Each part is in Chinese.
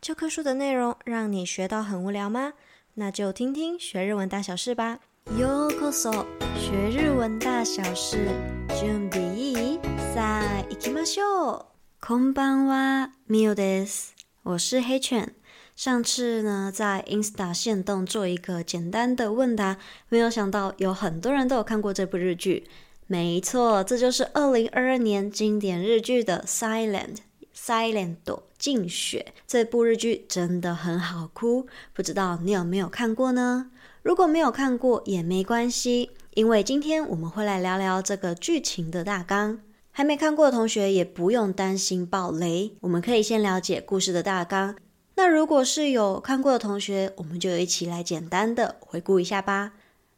教科书的内容让你学到很无聊吗？那就听听学日文大小事吧。ようこそ，学日文大小事。准备いい？さあ行きましょう。こんばんは、ミオです。我是黑犬。上次呢，在 Insta 限动做一个简单的问答，没有想到有很多人都有看过这部日剧。没错，这就是二零二二年经典日剧的 Silent。 Silent 静雪这部日剧真的很好哭，不知道你有没有看过呢？如果没有看过也没关系，因为今天我们会来聊聊这个剧情的大纲。还没看过的同学也不用担心爆雷，我们可以先了解故事的大纲。那如果是有看过的同学，我们就一起来简单的回顾一下吧。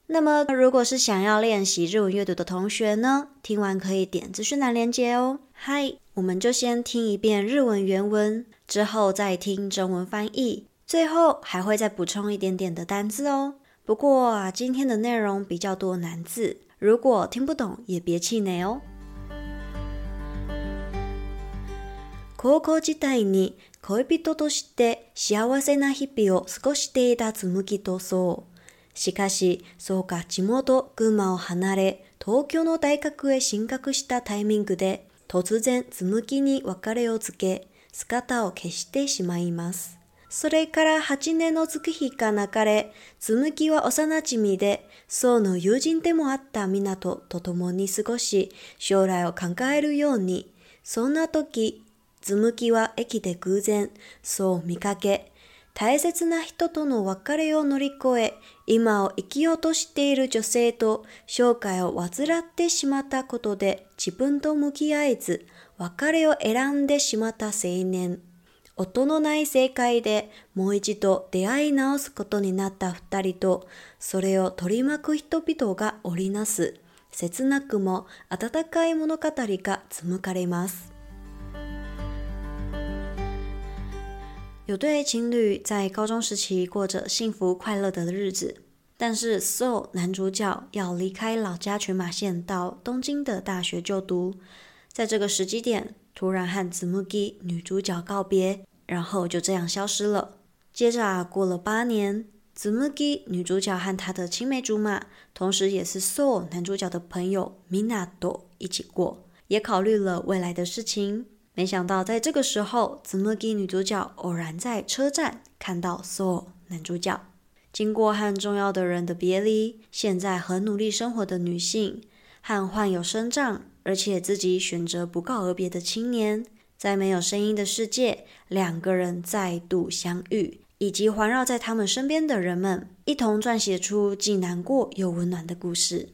那么如果是想要练习日文阅读的同学呢，听完可以点资讯栏连接哦。嗨。我们就先听一遍日文原文，之后再听中文翻译，最后还会再补充一点点的单字哦。不过啊，今天的内容比较多难字，如果听不懂也别气馁哦。高校时代に恋人として幸せな日々を过ごしていた紬と想。しかし、想が地元群马を离れ、东京の大学へ进学したタイミングで。突然、紬に别れを告げ、姿を消してしまいます。それから8年の月日が流れ、紬は幼驯染で、想の友人でもあった凑と共に过ごし、将来を考えるように。そんな时、紬は駅で偶然、想を见かけ、大切な人との别れを乗り越え、今を生きようとしている女性と生涯を患ってしまったことで自分と向き合えず、别れを选んでしまった青年。音のない世界でもう一度出会い直すことになった二人と、それを取り巻く人々が织りなす、切なくも温かい物语が纺かれます。有对情侣在高中时期过着幸福快乐的日子，但是 So 男主角要离开老家群马县到东京的大学就读，在这个时机点突然和紬女主角告别，然后就这样消失了。接着啊，过了八年，紬女主角和她的青梅竹马，同时也是 So 男主角的朋友 Minato 一起过，也考虑了未来的事情。没想到，在这个时候，紬女主角偶然在车站看到 So 男主角。经过和重要的人的别离，现在很努力生活的女性，和患有身障而且自己选择不告而别的青年，在没有声音的世界，两个人再度相遇，以及环绕在他们身边的人们，一同撰写出既难过又温暖的故事。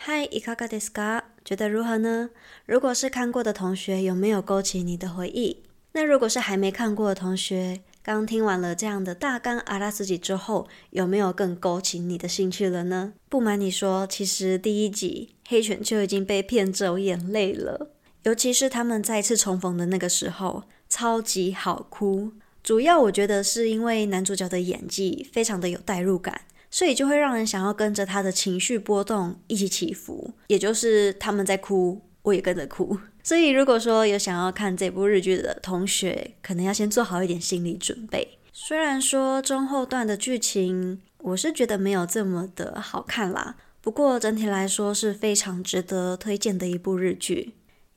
嗨，いかがですか？ 觉得如何呢？如果是看过的同学，有没有勾起你的回忆？那如果是还没看过的同学，刚听完了这样的大纲阿拉斯基之后，有没有更勾起你的兴趣了呢？不瞒你说，其实第一集黑犬就已经被骗走眼泪了，尤其是他们再次重逢的那个时候，超级好哭。主要我觉得是因为男主角的演技非常的有代入感。所以就会让人想要跟着他的情绪波动一起起伏，也就是他们在哭，我也跟着哭。所以如果说有想要看这部日剧的同学，可能要先做好一点心理准备。虽然说中后段的剧情，我是觉得没有这么的好看啦，不过整体来说是非常值得推荐的一部日剧。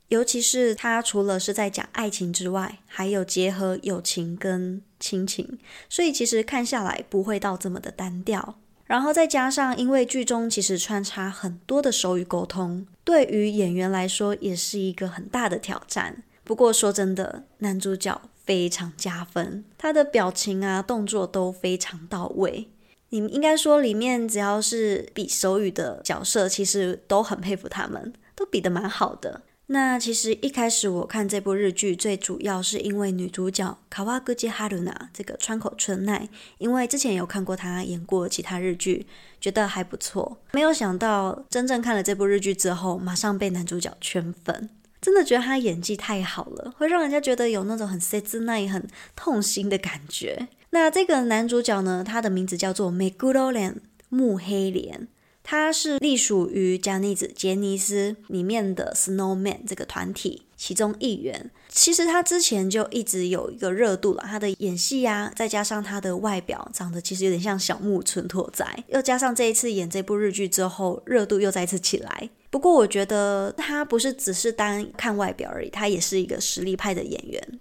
尤其是它除了是在讲爱情之外，还有结合友情跟亲情，所以其实看下来不会到这么的单调。然后再加上，因为剧中其实穿插很多的手语沟通，对于演员来说也是一个很大的挑战。不过说真的，男主角非常加分，他的表情啊、动作都非常到位。你们应该说，里面只要是比手语的角色，其实都很佩服他们，都比得蛮好的。那其实一开始我看这部日剧，最主要是因为女主角川口春奈这个川口春奈，因为之前有看过她演过其他日剧，觉得还不错。没有想到真正看了这部日剧之后，马上被男主角圈粉，真的觉得他演技太好了，会让人家觉得有那种很切ない、很痛心的感觉。那这个男主角呢，他的名字叫做目黒莲木黑莲。他是隶属于 Johnny's 杰尼斯里面的 Snowman 这个团体其中一员。其实他之前就一直有一个热度了，他的演戏呀、啊，再加上他的外表长得其实有点像小木村拓哉，又加上这一次演这部日剧之后，热度又再次起来。不过我觉得他不是只是单看外表而已，他也是一个实力派的演员。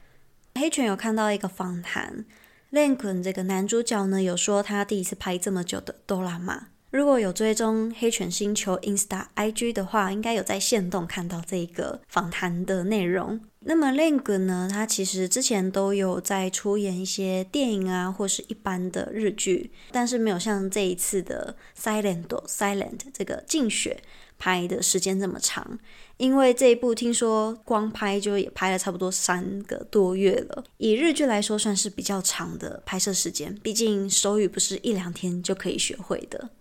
黑犬有看到一个访谈，莲君这个男主角呢有说他第一次拍这么久的哆啦 A。如果有追踪黑犬星球 Insta IG 的话，应该有在线动看到这一个访谈的内容。那么 Link 呢，他其实之前都有在出演一些电影啊，或是一般的日剧，但是没有像这一次的 Silent Silent 这个静雪拍的时间这么长。因为这一部听说光拍就也拍了差不多三个多月了，以日剧来说算是比较长的拍摄时间，毕竟手语不是一两天就可以学会的。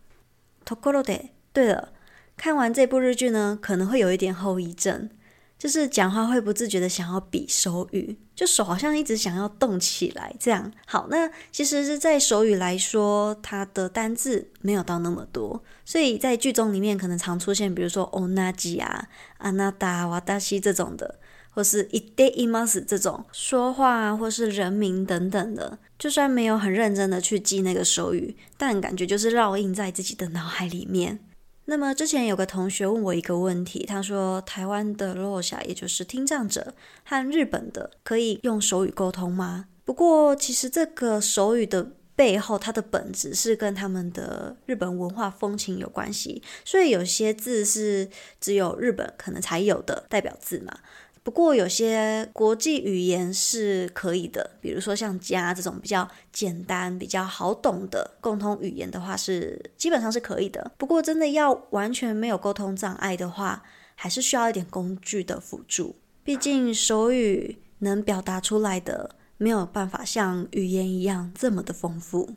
ところで，对了，看完这部日剧呢，可能会有一点后遗症，就是讲话会不自觉的想要比手语，就手好像一直想要动起来这样。好，那其实是在手语来说，它的单字没有到那么多，所以在剧中里面可能常出现，比如说おなじ啊、あなた、私这种的。 或是いっています这种说话啊，或是人名等等的，就算没有很认真的去记那个手语，但感觉就是烙印在自己的脑海里面。那么之前有个同学问我一个问题，他说台湾的ろう者，也就是听障者，和日本的可以用手语沟通吗？不过其实这个手语的背后，它的本质是跟他们的日本文化风情有关系，所以有些字是只有日本可能才有的代表字嘛。 不过有些国际语言是可以的，比如说像家这种比较简单、比较好懂的共通语言的话，是基本上是可以的。不过真的要完全没有沟通障碍的话，还是需要一点工具的辅助。毕竟手语能表达出来的没有办法像语言一样这么的丰富。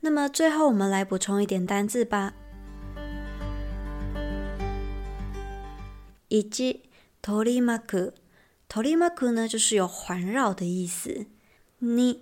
那么最后我们来补充一点单字吧。以及。取り巻く，取り巻く呢，就是有环绕的意思。に、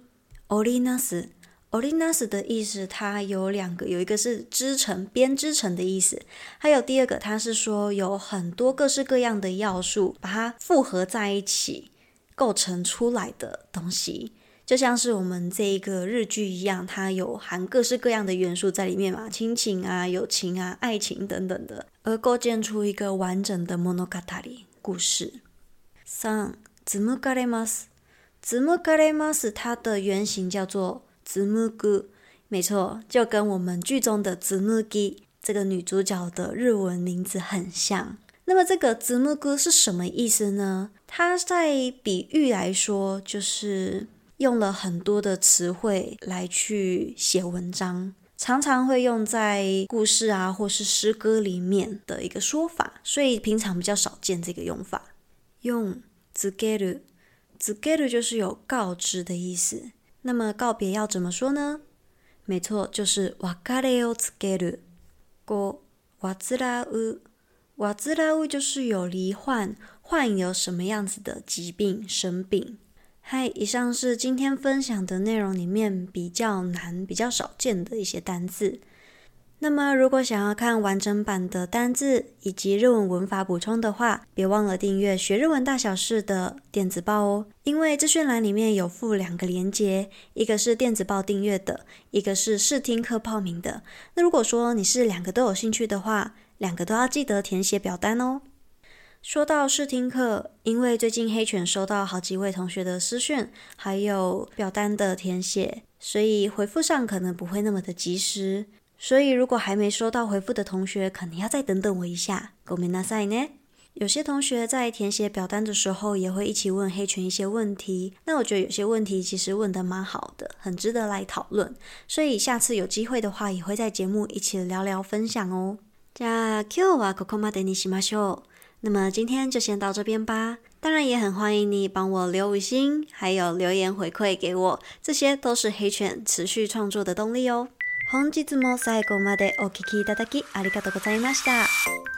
织りなす，织りなす的意思，它有两个，有一个是织成、编织成的意思，还有第二个，它是说有很多各式各样的要素，把它复合在一起构成出来的东西，就像是我们这一个日剧一样，它有含各式各样的元素在里面嘛，亲情啊、友情啊、爱情等等的，而构建出一个完整的物语。 故事三纺がれます，纺がれます，它的原型叫做纺ぐ，没错，就跟我们剧中的紬这个女主角的日文名字很像。那么这个纺ぐ是什么意思呢？它在比喻来说，就是用了很多的词汇来去写文章。 常常会用在故事啊，或是诗歌里面的一个说法，所以平常比较少见这个用法。用告げる，告げる就是有告知的意思。那么告别要怎么说呢？没错，就是别れを告げる。五、患う，患う就是有罹患，患有什么样子的疾病，生病。 嗨，以上是今天分享的内容里面比较难、比较少见的一些单字。那么，如果想要看完整版的单字以及日文文法补充的话，别忘了订阅学日文大小事的电子报哦。因为资讯栏里面有附两个连接，一个是电子报订阅的，一个是试听课报名的。那如果说你是两个都有兴趣的话，两个都要记得填写表单哦。说到试听课，因为最近黑犬收到好几位同学的私讯，还有表单的填写，所以回复上可能不会那么的及时。所以如果还没收到回复的同学，可能要再等等我一下。ごめんなさいね。有些同学在填写表单的时候，也会一起问黑犬一些问题。那我觉得有些问题其实问得蛮好的，很值得来讨论。所以下次有机会的话，也会在节目一起聊聊分享哦。じゃあ今日はここまでにしましょう。 那么今天就先到这边吧。当然也很欢迎你帮我留五星，还有留言回馈给我，这些都是黑犬持续创作的动力哦。本日も最后までお闻きいただきありがとうございました。